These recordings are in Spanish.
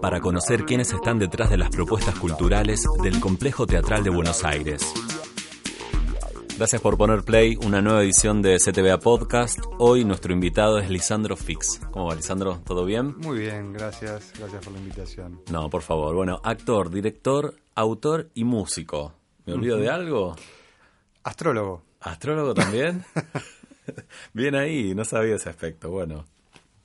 para conocer quiénes están detrás de las propuestas culturales del Complejo Teatral de Buenos Aires. Gracias por poner play, una nueva edición de CTBA Podcast. Hoy nuestro invitado es Lisandro Fix. ¿Cómo va, Lisandro? ¿Todo bien? Muy bien, gracias. Gracias por la invitación. No, por favor. Bueno, actor, director, autor y músico. ¿Me olvido de algo? Astrólogo. ¿Astrólogo también? bien ahí, no sabía ese aspecto. Bueno,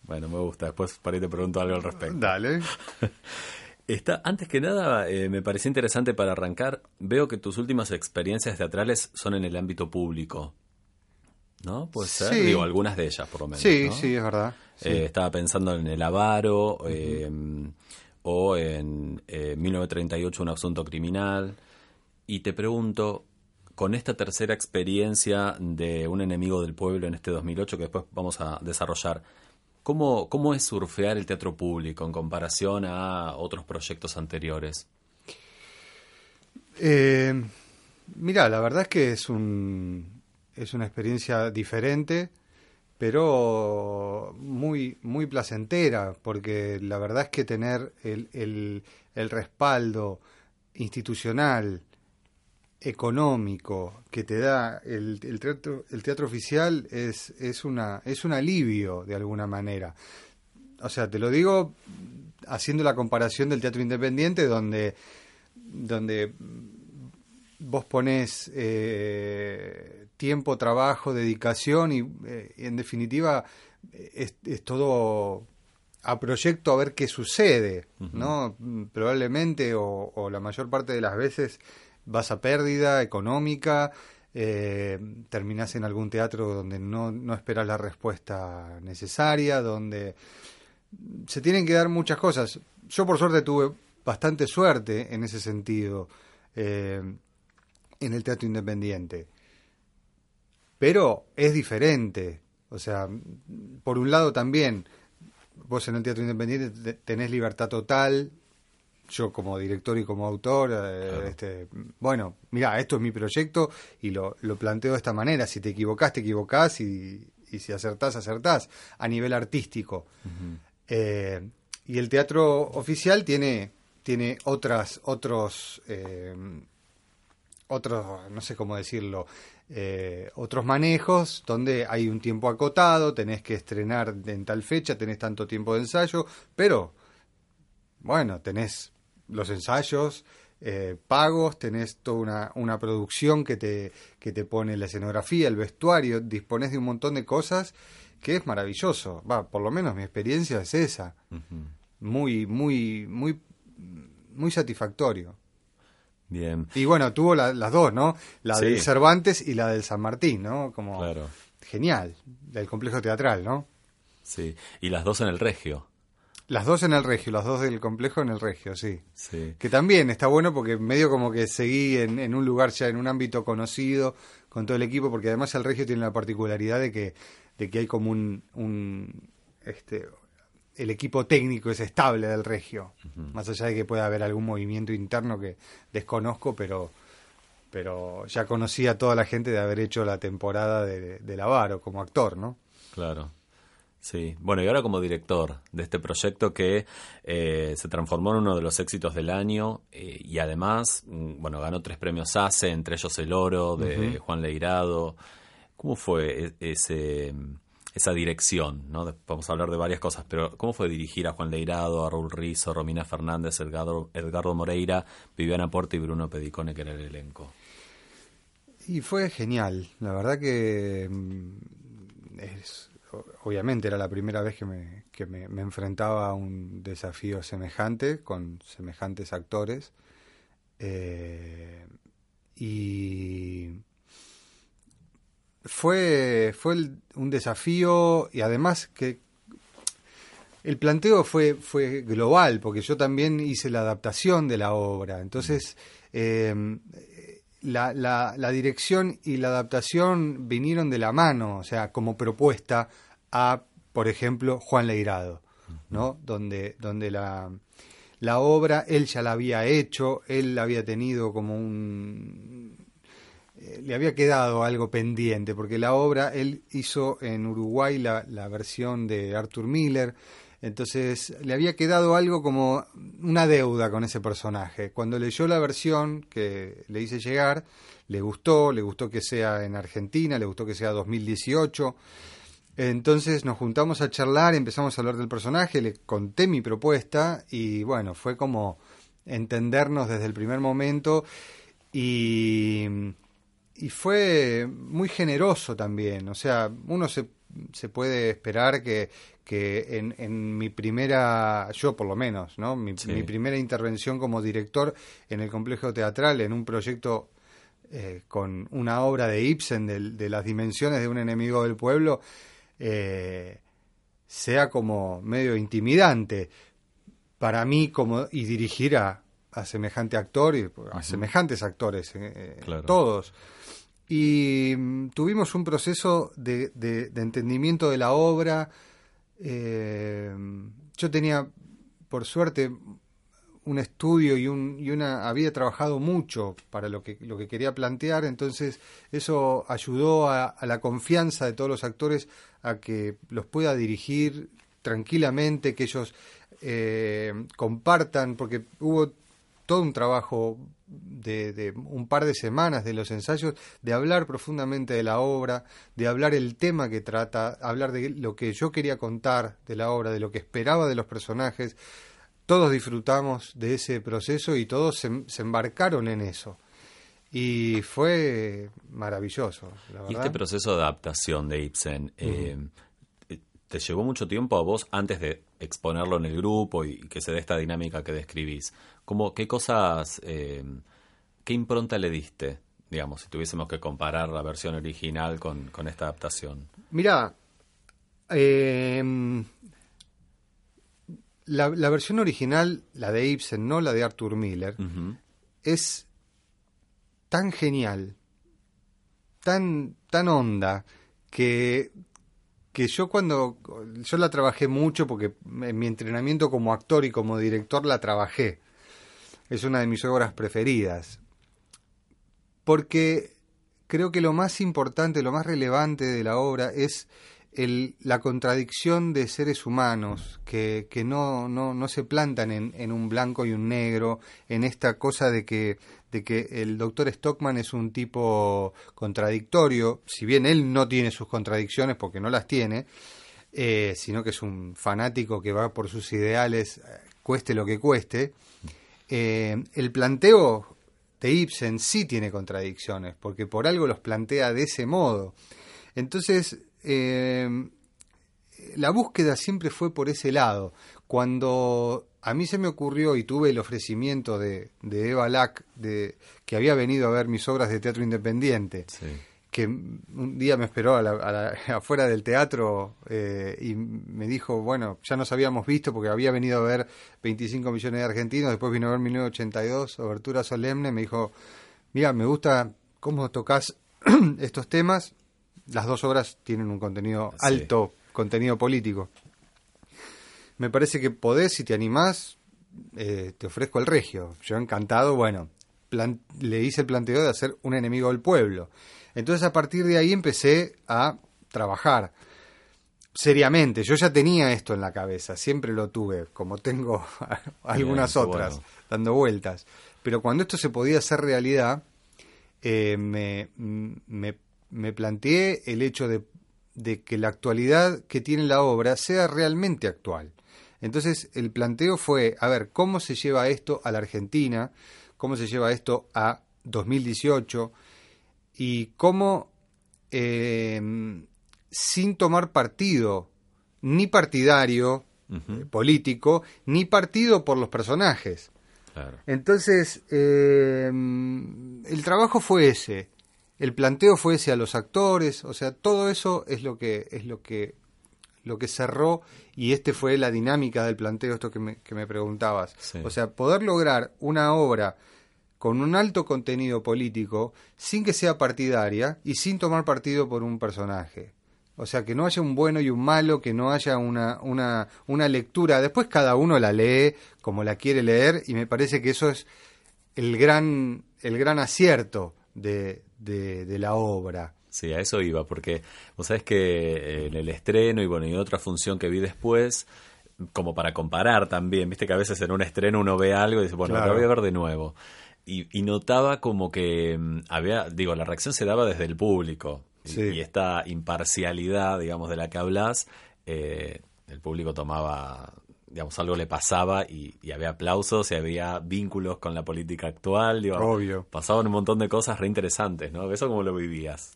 bueno, me gusta. Después para ahí te pregunto algo al respecto. Dale. Está, antes que nada, eh, me pareció interesante para arrancar. Veo que tus últimas experiencias teatrales son en el ámbito público. ¿No? Puede ser. Sí. Digo, algunas de ellas, por lo menos. Sí, ¿no? sí, es verdad. Sí. Eh, estaba pensando en El Avaro eh, o en eh, 1938, Un asunto criminal. Y te pregunto, con esta tercera experiencia de Un enemigo del pueblo en este 2008, que después vamos a desarrollar, ¿cómo, cómo es surfear el teatro público en comparación a otros proyectos anteriores? Eh, mira, la verdad es que es un es una experiencia diferente, pero muy muy placentera, porque la verdad es que tener el, el, el respaldo institucional, económico que te da el, el teatro el teatro oficial es es una es un alivio de alguna manera. O sea, te lo digo haciendo la comparación del teatro independiente donde donde vos pones eh, tiempo, trabajo, dedicación y eh, en definitiva es, es, todo a proyecto a ver qué sucede, uh -huh. ¿no? Probablemente o, o, la mayor parte de las veces vas a pérdida económica, eh, en algún teatro donde no, no esperas la respuesta necesaria, donde se tienen que dar muchas cosas. Yo por suerte tuve bastante suerte en ese sentido eh, en el teatro independiente. Pero es diferente. O sea, por un lado también, vos en el teatro independiente tenés libertad total. Yo como director y como autor, eh, claro. este, bueno, mira, esto es mi proyecto y lo, lo, planteo de esta manera. Si te equivocás, te equivocás y, y si acertás, acertás a nivel artístico. Uh -huh. eh, y el teatro oficial tiene tiene otras otros eh, otros no sé cómo decirlo eh, otros manejos donde hay un tiempo acotado tenés que estrenar en tal fecha tenés tanto tiempo de ensayo pero bueno tenés los ensayos eh, pagos tenés toda una, una producción que te que te pone la escenografía el vestuario disponés de un montón de cosas que es maravilloso va por lo menos mi experiencia es esa uh -huh. muy muy muy muy satisfactorio. Bien. Y bueno, tuvo la, las dos, ¿no? La sí. del Cervantes y la del San Martín, ¿no? Como claro. genial, del complejo teatral, ¿no? Sí, y las dos en el Regio. Las dos en el Regio, las dos del complejo en el Regio, sí. Sí. Que también está bueno porque medio como que seguí en, en un lugar ya, en un ámbito conocido con todo el equipo, porque además el Regio tiene la particularidad de que, de que hay como un, un este, el equipo técnico es estable del Regio, uh -huh. más allá de que pueda haber algún movimiento interno que desconozco, pero pero ya conocía a toda la gente de haber hecho la temporada de, de Lavaro como actor, ¿no? Claro. Sí, bueno, y ahora como director de este proyecto que eh, se transformó en uno de los éxitos del año eh, y además, mm, bueno, ganó tres premios ACE, entre ellos el oro de uh -huh. Juan Leirado. ¿Cómo fue e-, ese esa dirección, ¿no? Vamos a hablar de varias cosas, pero ¿cómo fue dirigir a Juan Leirado, a Raúl Rizo, Romina Fernández, Edgardo, Edgardo Moreira, Viviana Porte y Bruno Pedicone, que era el elenco? Y fue genial, la verdad que es, obviamente era la primera vez que, me, que me, enfrentaba a un desafío semejante, con semejantes actores, eh, y fue, fue un desafío y además que El planteo fue, fue global, porque yo también hice la adaptación de la obra. Entonces, eh, la, la, la, dirección y la adaptación vinieron de la mano, o sea, como propuesta a, por ejemplo, Juan Leirado, ¿no? Donde, donde la, la obra él ya la había hecho, él había tenido como un eh, le había quedado algo pendiente, porque la obra, él hizo en Uruguay la, la, versión de Arthur Miller, entonces le había quedado algo como una deuda con ese personaje. Cuando leyó la versión que le hice llegar, le gustó, le gustó que sea en Argentina, le gustó que sea 2018. Entonces nos juntamos a charlar, empezamos a hablar del personaje, le conté mi propuesta y bueno, fue como entendernos desde el primer momento y, y fue muy generoso también. O sea, uno se, se puede esperar que, que en, en, mi primera, yo por lo menos, ¿no? Mi, Sí. mi primera intervención como director en el complejo teatral, en un proyecto eh, con una obra de Ibsen de, de las dimensiones de un enemigo del pueblo, eh, sea como medio intimidante para mí como y dirigir a, a semejante actor y a semejantes actores, eh, Claro. todos. Y mm, tuvimos un proceso de, de- de entendimiento de la obra. Eh, yo tenía, por suerte, un estudio y, un, y una había trabajado mucho para lo que lo que quería plantear entonces eso ayudó a, a la confianza de todos los actores a que los pueda dirigir tranquilamente que ellos eh, compartan porque hubo todo un trabajo de, de un par de semanas de los ensayos de hablar profundamente de la obra de hablar el tema que trata hablar de lo que yo quería contar de la obra de lo que esperaba de los personajes todos disfrutamos de ese proceso y todos se, se embarcaron en eso. Y fue maravilloso, la Y verdad. este proceso de adaptación de Ibsen, eh, ¿te llevó mucho tiempo a vos antes de exponerlo en el grupo y que se dé esta dinámica que describís? ¿Cómo, ¿Qué cosas, eh, qué impronta le diste, digamos, si tuviésemos que comparar la versión original con, con esta adaptación? Mirá, eh, la, la versión original, la de Ibsen, no la de Arthur Miller, es tan genial, tan, tan honda, que, que yo cuando, yo la trabajé mucho porque en mi entrenamiento como actor y como director la trabajé. Es una de mis obras preferidas. Porque creo que lo más importante, lo más relevante de la obra es la contradicción de seres humanos que, que no, no, no se plantan en, en un blanco y un negro, en esta cosa de que, de que el doctor Stockman es un tipo contradictorio, si bien él no tiene sus contradicciones porque no las tiene, eh, sino que es un fanático que va por sus ideales, eh, cueste lo que cueste. Eh, el planteo de Ibsen sí tiene contradicciones, porque por algo los plantea de ese modo. Entonces, la búsqueda siempre fue por ese lado. Cuando a mí se me ocurrió y tuve el ofrecimiento de, de Eva Lack, de, que había venido a ver mis obras de teatro independiente, Sí. que un día me esperó a la- a la- afuera del teatro eh, y me dijo, bueno, ya nos habíamos visto porque había venido a ver 25 millones de argentinos, después vino a ver 1982, Obertura Solemne, me dijo, mira, me gusta cómo tocas estos temas, las dos obras tienen un contenido Sí. alto, contenido político. Me parece que podés, si te animás, eh, te ofrezco el regio. Yo encantado, bueno, le hice el planteo de hacer un enemigo del pueblo. Entonces a partir de ahí empecé a trabajar seriamente. Yo ya tenía esto en la cabeza, siempre lo tuve, como tengo algunas otras, bueno. dando vueltas. Pero cuando esto se podía hacer realidad, eh, me, me, me planteé el hecho de, de que la actualidad que tiene la obra sea realmente actual. Entonces el planteo fue, a ver, ¿cómo se lleva esto a la Argentina? ¿Cómo se lleva esto a 2018? Y cómo, eh, sin tomar partido, ni partidario, eh, político, ni partido por los personajes. Claro. Entonces, eh, el trabajo fue ese, el planteo fue ese a los actores, o sea, todo eso es lo que es lo que lo que cerró, y este fue la dinámica del planteo, esto que me, que me preguntabas. O sea, poder lograr una obra con un alto contenido político sin que sea partidaria y sin tomar partido por un personaje. O sea, que no haya un bueno y un malo, que no haya una, una, una lectura. Después cada uno la lee como la quiere leer y me parece que eso es el gran, el gran acierto de, de, la obra. Sí, a eso iba, porque vos sabés que eh, en el estreno y bueno, y otra función que vi después, como para comparar también, viste que a veces en un estreno uno ve algo y dice, bueno, lo voy a ver de nuevo. Y, y, notaba como que mm, había, digo, la reacción se daba desde el público. Y, esta imparcialidad, digamos, de la que hablas, eh, el público tomaba, digamos, algo le pasaba y, había aplausos y había vínculos con la política actual. Digo, Obvio. Pasaban un montón de cosas re interesantes, ¿no? ¿Eso cómo lo vivías?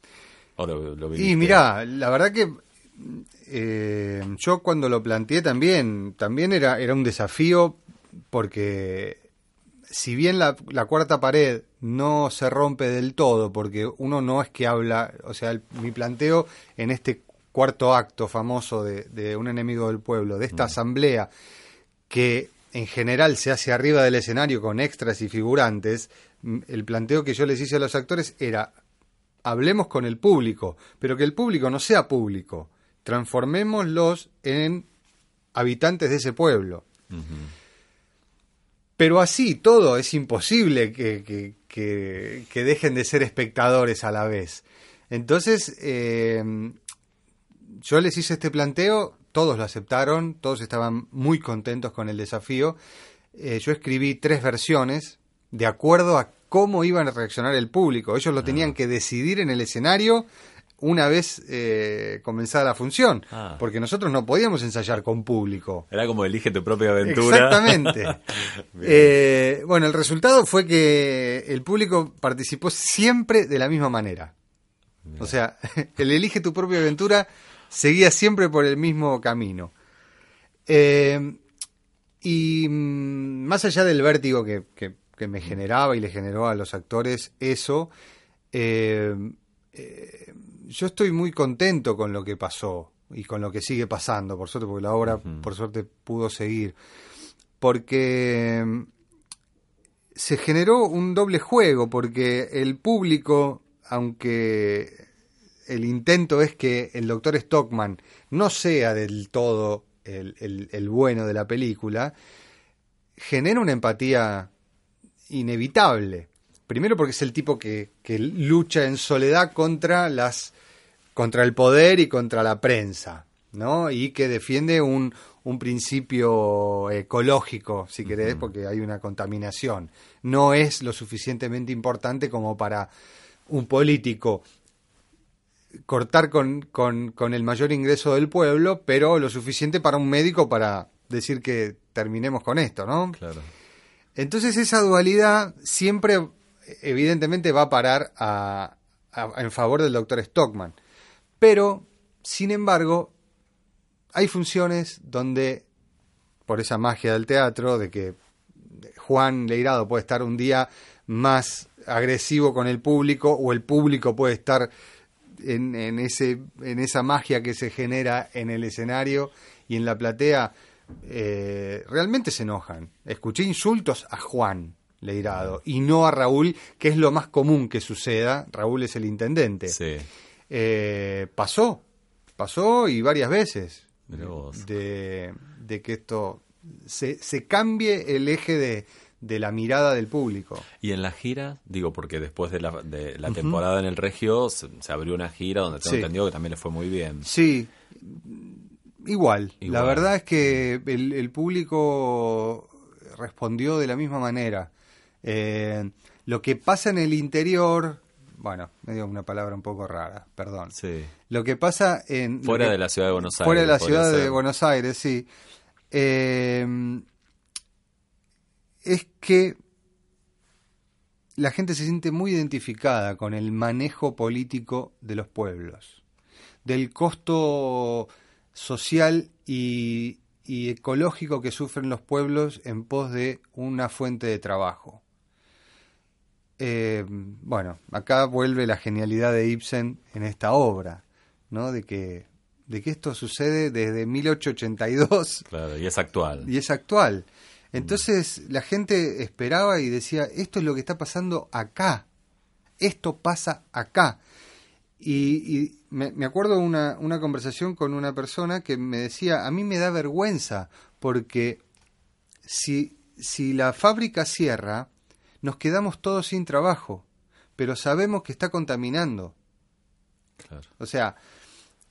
y mira, la verdad que eh, yo cuando lo planteé también, también era, era un desafío porque si bien la, cuarta pared no se rompe del todo, porque uno no es que habla, o sea, mi planteo en este cuarto acto famoso de, Un enemigo del pueblo, de esta mm. asamblea, que en general se hace arriba del escenario con extras y figurantes, el planteo que yo les hice a los actores era, hablemos con el público, pero que el público no sea público, transformémoslos en habitantes de ese pueblo. Pero así todo es imposible que, que, dejen de ser espectadores a la vez. Entonces, eh, yo les hice este planteo, todos lo aceptaron, todos estaban muy contentos con el desafío. Eh, yo escribí tres versiones de acuerdo a cómo iban a reaccionar el público. Ellos lo tenían ah. que decidir en el escenario una vez eh, comenzada la función, ah. porque nosotros no podíamos ensayar con público. Era como elige tu propia aventura. Exactamente. eh, bueno, el resultado fue que el público participó siempre de la misma manera. O sea, el elige tu propia aventura seguía siempre por el mismo camino. Eh, y mm, más allá del vértigo que, que, me generaba y le generó a los actores eso, eh, eh yo estoy muy contento con lo que pasó y con lo que sigue pasando, por suerte, porque la obra, por suerte, pudo seguir. Porque mm, se generó un doble juego, porque el público, aunque el intento es que el doctor Stockman no sea del todo el, el bueno de la película, genera una empatía inevitable. Primero porque es el tipo que, que, lucha en soledad contra las contra el poder y contra la prensa, ¿no? Y que defiende un, un principio ecológico, si querés, porque hay una contaminación. No es lo suficientemente importante como para un político cortar con, con, con, el mayor ingreso del pueblo, pero lo suficiente para un médico para decir que terminemos con esto, ¿no? Claro. Entonces esa dualidad siempre, evidentemente, va a parar a, en favor del doctor Stockman. Pero, sin embargo, hay funciones donde, por esa magia del teatro, de que Juan Leirado puede estar un día más agresivo con el público o el público puede estar en, ese, en esa magia que se genera en el escenario y en la platea, eh, realmente se enojan. Escuché insultos a Juan Leirado y no a Raúl, que es lo más común que suceda. Raúl es el intendente. Sí. Eh, pasó, pasó y varias veces de, de, que esto se, se cambie el eje de, de, la mirada del público. Y en la gira, digo, porque después de la, de la temporada en el Regio se, abrió una gira donde tengo entendido que también le fue muy bien. Sí, igual. La verdad es que el, el público respondió de la misma manera. Eh, lo que pasa en el interior bueno, me dio una palabra un poco rara, perdón. Sí. Lo que pasa en... Fuera de la ciudad de Buenos Aires. Fuera de la ciudad de Buenos Aires, sí. Eh, es que la gente se siente muy identificada con el manejo político de los pueblos, del costo social y ecológico que sufren los pueblos en pos de una fuente de trabajo. Eh, bueno, acá vuelve la genialidad de Ibsen en esta obra, ¿no? De que de que esto sucede desde 1882 Claro, y es actual. y es actual. Entonces la gente esperaba y decía, esto es lo que está pasando acá, esto pasa acá. Y, y me, me acuerdo una, una conversación con una persona que me decía, a mí me da vergüenza porque si, si la fábrica cierra, nos quedamos todos sin trabajo, pero sabemos que está contaminando. Claro. O sea,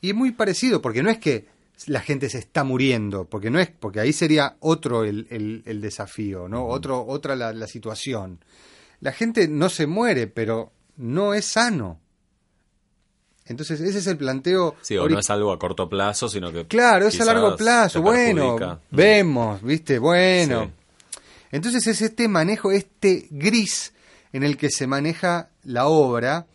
y es muy parecido, porque no es que la gente se está muriendo, porque no es, porque ahí sería otro el, el- el desafío, ¿no? Otro, otra la, la situación. La gente no se muere, pero no es sano. Entonces, ese es el planteo. Sí, o no es algo a corto plazo, sino que. Claro, es a largo plazo. Bueno, vemos, ¿viste? Bueno. Sí. Entonces es este manejo, este gris en el que se maneja la obra.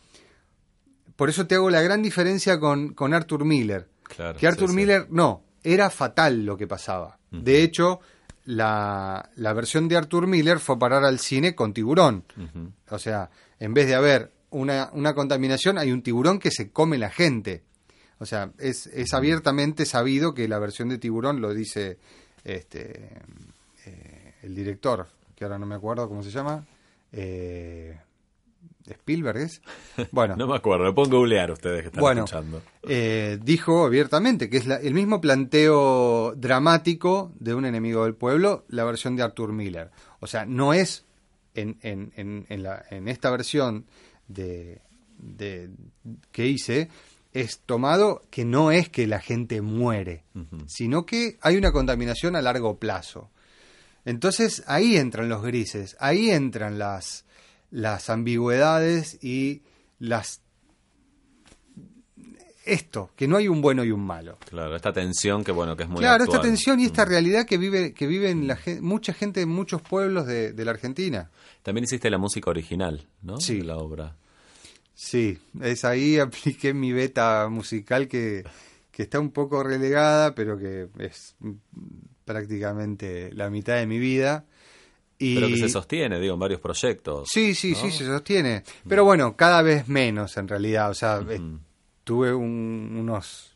Por eso te hago la gran diferencia con, con Arthur Miller. Claro, que Arthur sí, sí. Miller, no, era fatal lo que pasaba. De hecho, la, la versión de Arthur Miller fue a parar al cine con tiburón. O sea, en vez de haber una, una contaminación, hay un tiburón que se come la gente. O sea, es, es abiertamente sabido que la versión de tiburón lo dice este eh, el director, que ahora no me acuerdo cómo se llama. Eh, Spielberg es. Bueno, No me acuerdo, lo pueden googlear ustedes que están Bueno. escuchando. eh, dijo abiertamente que es la- el mismo planteo dramático de un enemigo del pueblo, la versión de Arthur Miller. O sea, no es en, en, en, en la- en esta versión de, de- que hice, es tomado que no es que la gente muere, sino que hay una contaminación a largo plazo. Entonces ahí entran los grises, ahí entran las, las ambigüedades y las esto, que no hay un bueno y un malo. Claro, esta tensión que bueno, que es muy claro, actual. esta tensión y esta Mm. realidad que vive que viven la gen- mucha gente en muchos pueblos de, de la Argentina. También hiciste la música original, ¿no? Sí. De la obra. Sí, es ahí apliqué mi beta musical que, que está un poco relegada, pero que es prácticamente la mitad de mi vida. Y... Pero que se sostiene, digo, en varios proyectos. Sí, sí, ¿no? sí, se sostiene. Pero bueno, cada vez menos en realidad. O sea, tuve un- unos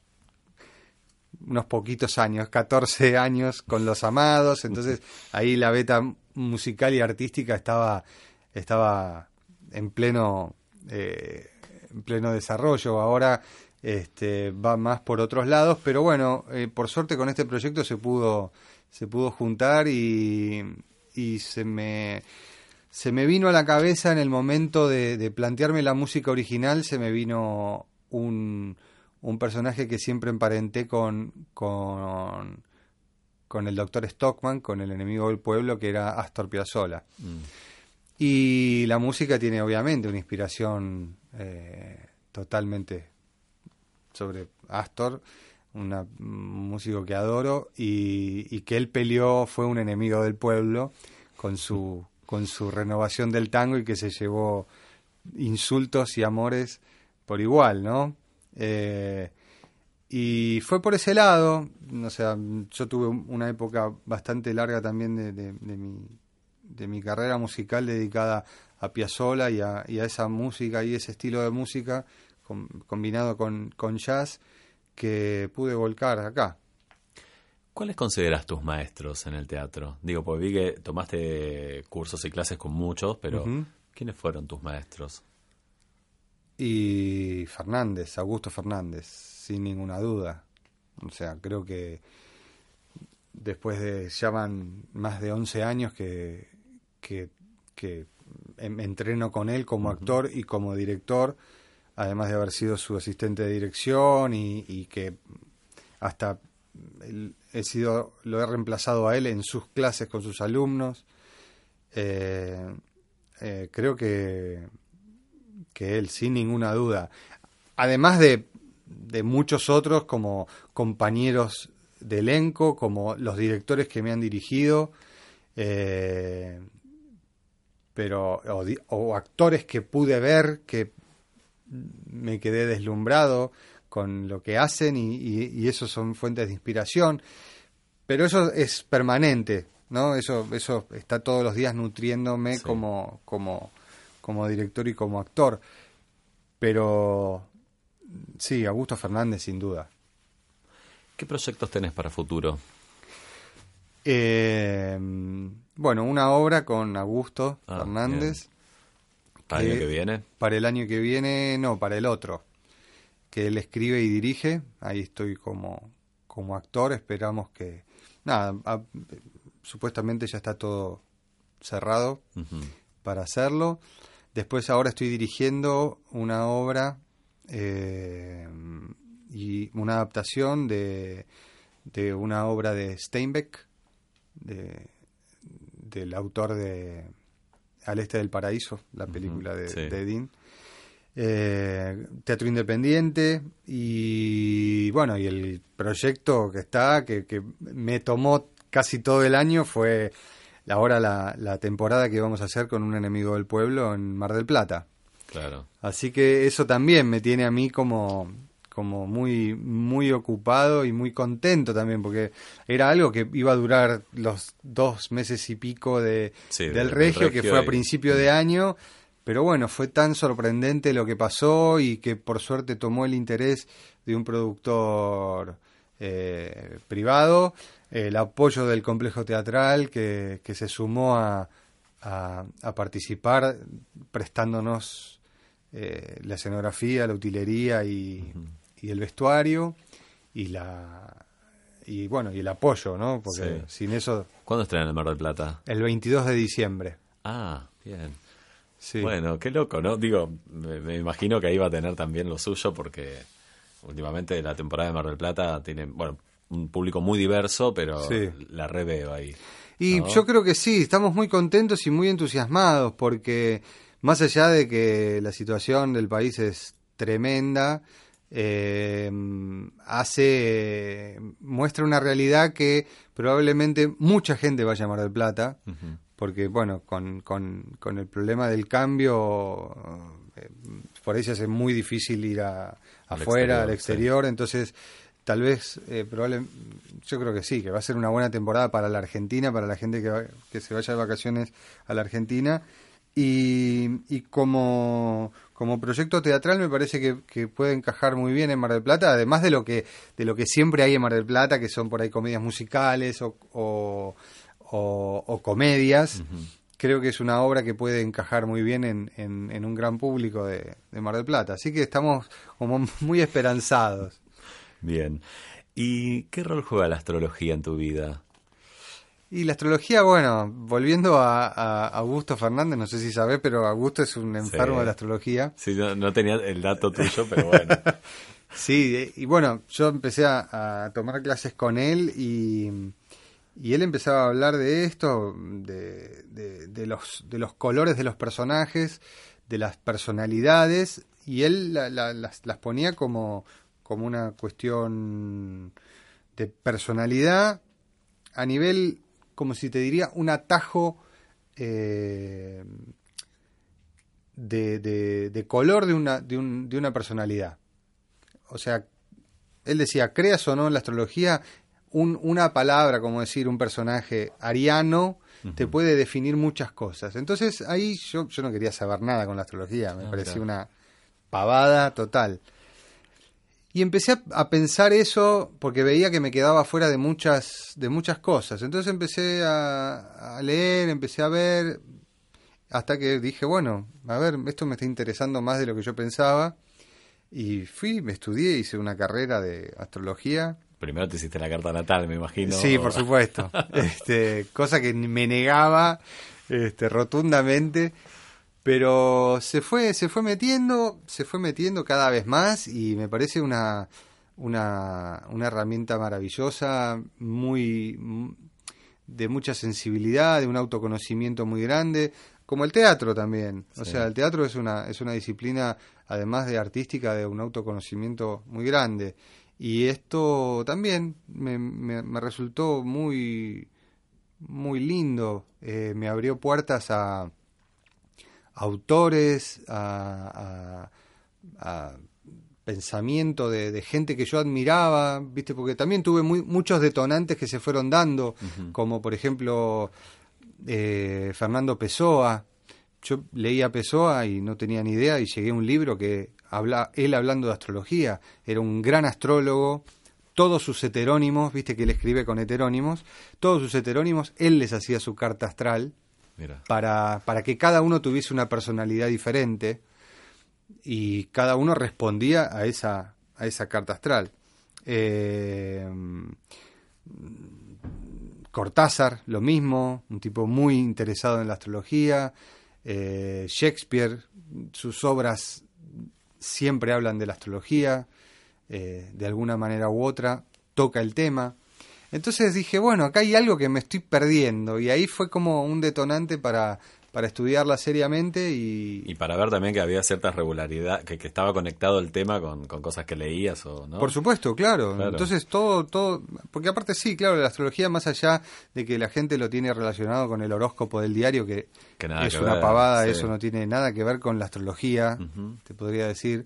unos poquitos años, 14 años con los amados, entonces ahí la beta musical y artística estaba estaba en pleno eh, en pleno desarrollo. Ahora este, va más por otros lados, pero bueno, eh, por suerte con este proyecto se pudo se pudo juntar y, y se me se me vino a la cabeza en el momento de, de plantearme la música original, se me vino un, un personaje que siempre emparenté con, con, con el doctor Stockman, con el enemigo del pueblo, que era Astor Piazzolla. Mm. Y la música tiene obviamente una inspiración eh, totalmente sobre Astor, un músico que adoro y, que él peleó, fue un enemigo del pueblo con su, con su renovación del tango y que se llevó insultos y amores por igual, ¿no? Eh, y fue por ese lado, o sea, yo tuve un- una época bastante larga también de, de- de mi, de mi carrera musical dedicada a Piazzolla y a, y a esa música y ese estilo de música com- combinado con, con jazz que pude volcar acá. ¿Cuáles consideras tus maestros en el teatro? Digo, porque vi que tomaste cursos y clases con muchos, pero. ¿quiénes fueron tus maestros? Y Fernández, Augusto Fernández, sin ninguna duda. O sea, creo que después de, ya van más de 11 años que, que, que em- entreno con él como actor y como director, además de haber sido su asistente de dirección y, que hasta he sido, lo he reemplazado a él en sus clases con sus alumnos. Eh, eh, creo que, que él, sin ninguna duda. Además de, de muchos otros como compañeros de elenco, como los directores que me han dirigido, eh, pero o actores que pude ver que me quedé deslumbrado con lo que hacen y, y, y eso son fuentes de inspiración. Pero eso es permanente, ¿no? Eso, eso está todos los días nutriéndome Sí. como, como, como director y como actor. Pero sí, Augusto Fernández sin duda. ¿Qué proyectos tenés para futuro? Eh, bueno, una obra con Augusto Ah, Fernández. ¿Para el año Eh, que viene? Para el año que viene, no, para el otro. Que él escribe y dirige. Ahí estoy como, como actor. Esperamos que. Nada, a- supuestamente ya está todo cerrado para hacerlo. Después ahora estoy dirigiendo una obra eh, y una adaptación de, de una obra de Steinbeck, de- del autor de Al Este del Paraíso, la película de, sí. de Dean. Eh, teatro independiente y bueno, y el proyecto que está, que, que me tomó casi todo el año fue ahora la, la temporada que vamos a hacer con un enemigo del pueblo en Mar del Plata. Claro. Así que eso también me tiene a mí como, como muy, muy ocupado y muy contento también, porque era algo que iba a durar los dos meses y pico de, Sí, del del regio, que fue a principio de año. Pero bueno, fue tan sorprendente lo que pasó y que por suerte tomó el interés de un productor eh, privado, el apoyo del complejo teatral que, que se sumó a, a- a participar prestándonos eh, la escenografía, la utilería y, y el vestuario y la y bueno y el apoyo, ¿no? Porque Sí. sin eso ¿Cuándo estrenan en Mar del Plata? el 22 de diciembre. Ah, bien. Sí. Bueno, qué loco, ¿no? Digo, me, me imagino que ahí va a tener también lo suyo porque últimamente la temporada de Mar del Plata tiene, bueno, un público muy diverso, pero Sí. la reveo ahí. Y ¿no? yo creo que sí, estamos muy contentos y muy entusiasmados porque más allá de que la situación del país es tremenda, eh, hace muestra una realidad que probablemente mucha gente vaya a Mar del Plata, porque bueno, con, con, con el problema del cambio, eh, por ahí se hace muy difícil ir a, Al afuera, al exterior, entonces tal vez, eh, probable, yo creo que sí, que va a ser una buena temporada para la Argentina, para la gente que, va- que se vaya de vacaciones a la Argentina. Y, y como, como proyecto teatral me parece que, que puede encajar muy bien en Mar del Plata, además de lo que, de lo que siempre hay en Mar del Plata, que son por ahí comedias musicales o, o, o- o comedias. Creo que es una obra que puede encajar muy bien en, en- en un gran público de, de Mar del Plata. Así que estamos como muy esperanzados. Bien. ¿Y qué rol juega la astrología en tu vida? Y la astrología, bueno, volviendo a, a Augusto Fernández, no sé si sabés, pero Augusto es un enfermo Sí. de la astrología. Sí, no, no tenía el dato tuyo, pero bueno. Sí, y bueno, yo empecé a, a tomar clases con él y, y él empezaba a hablar de esto, de, de- de los, de los colores de los personajes, de las personalidades, y él la- la- las, las ponía como, como una cuestión de personalidad a nivel, como si te diría, un atajo eh, de, de- de color de una, de, un- de una personalidad. O sea, él decía, creas o no en la astrología, un- una palabra, como decir, un personaje ariano, te puede definir muchas cosas. Entonces ahí yo, yo no quería saber nada con la astrología, me Ah, parecía una pavada total. Y empecé a, a pensar eso porque veía que me quedaba fuera de muchas, de muchas cosas. Entonces empecé a, a leer, empecé a ver, hasta que dije, bueno, a ver, esto me está interesando más de lo que yo pensaba. Y fui, me estudié, hice una carrera de astrología. Primero te hiciste la carta natal, me imagino. Sí, por supuesto. Este, cosa que me negaba este, rotundamente. Pero se fue, se fue metiendo, se fue metiendo cada vez más y me parece una, una, una herramienta maravillosa, muy m- de mucha sensibilidad, de un autoconocimiento muy grande, como el teatro también. O sea, el teatro es una, es una disciplina, además de artística, de un autoconocimiento muy grande. Y esto también me, me- me resultó muy, muy lindo. Eh, me abrió puertas a autores, a, a- a pensamiento de, de gente que yo admiraba, ¿viste? Porque también tuve muy, muchos detonantes que se fueron dando, como por ejemplo eh, Fernando Pessoa. Yo leía Pessoa y no tenía ni idea y llegué a un libro que habla él hablando de astrología. Era un gran astrólogo, todos sus heterónimos, viste que él escribe con heterónimos, todos sus heterónimos, él les hacía su carta astral Para, para que cada uno tuviese una personalidad diferente y cada uno respondía a esa, a esa carta astral. Eh, Cortázar, lo mismo, un tipo muy interesado en la astrología. Eh, Shakespeare, sus obras siempre hablan de la astrología, eh, de alguna manera u otra, toca el tema. Entonces dije, bueno, acá hay algo que me estoy perdiendo. Y ahí fue como un detonante para, para estudiarla seriamente y... Y para ver también que había cierta regularidad, que, que estaba conectado el tema con, con, cosas que leías o no. Por supuesto, claro. Entonces todo, todo, porque aparte sí, claro, la astrología más allá de que la gente lo tiene relacionado con el horóscopo del diario, que, es una pavada, eso no tiene nada que ver con la astrología, te podría decir,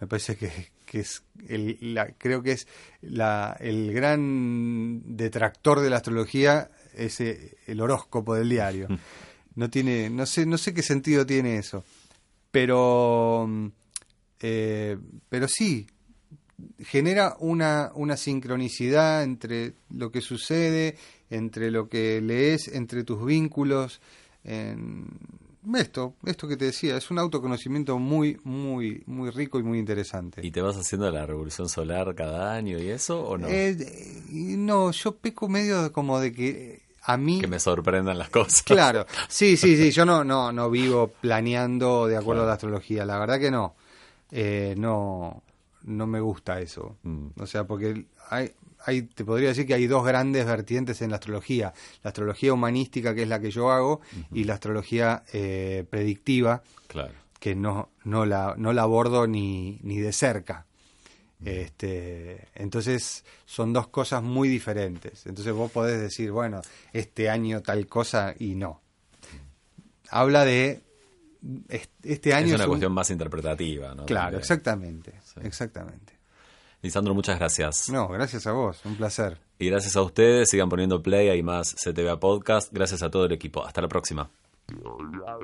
me parece que, que es el, la, creo que es la, el gran detractor de la astrología es el horóscopo del diario. No tiene, no sé, no sé qué sentido tiene eso. Pero, eh, pero sí, genera una, una sincronicidad entre lo que sucede, entre lo que lees, entre tus vínculos. En, esto, esto que te decía, es un autoconocimiento muy, muy, muy rico y muy interesante. ¿Y te vas haciendo la revolución solar cada año y eso o no? Eh, no, yo peco medio como de que a mí... Que me sorprendan las cosas. Claro, sí, sí, sí, yo no, no, no vivo planeando de acuerdo a la astrología, la verdad que no. Eh, no, no me gusta eso. Mm. O sea, porque hay, hay, te podría decir que hay dos grandes vertientes en la astrología. La astrología humanística, que es la que yo hago, y la astrología eh, predictiva, claro. que no, no, la, no la abordo ni, ni de cerca. Este, entonces son dos cosas muy diferentes. Entonces vos podés decir, bueno, este año tal cosa y no. Habla de este año. Es una cuestión más interpretativa, ¿no? Claro, exactamente, exactamente. Lisandro, muchas gracias. No, gracias a vos, un placer. Y gracias a ustedes, sigan poniendo play, hay más CTV Podcast. Gracias a todo el equipo. Hasta la próxima.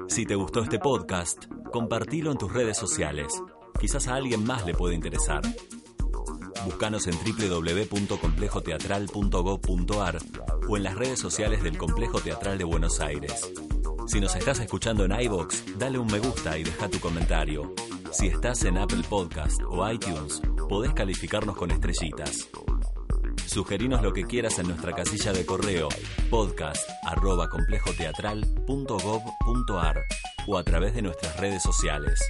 Si te gustó este podcast, compartilo en tus redes sociales. Quizás a alguien más le puede interesar. Búscanos en www.complejoteatral.gov.ar o en las redes sociales del Complejo Teatral de Buenos Aires. Si nos estás escuchando en iBox, dale un me gusta y deja tu comentario. Si estás en Apple Podcast o iTunes, podés calificarnos con estrellitas. Sugerinos lo que quieras en nuestra casilla de correo podcast@complejoteatral.gov.ar o a través de nuestras redes sociales.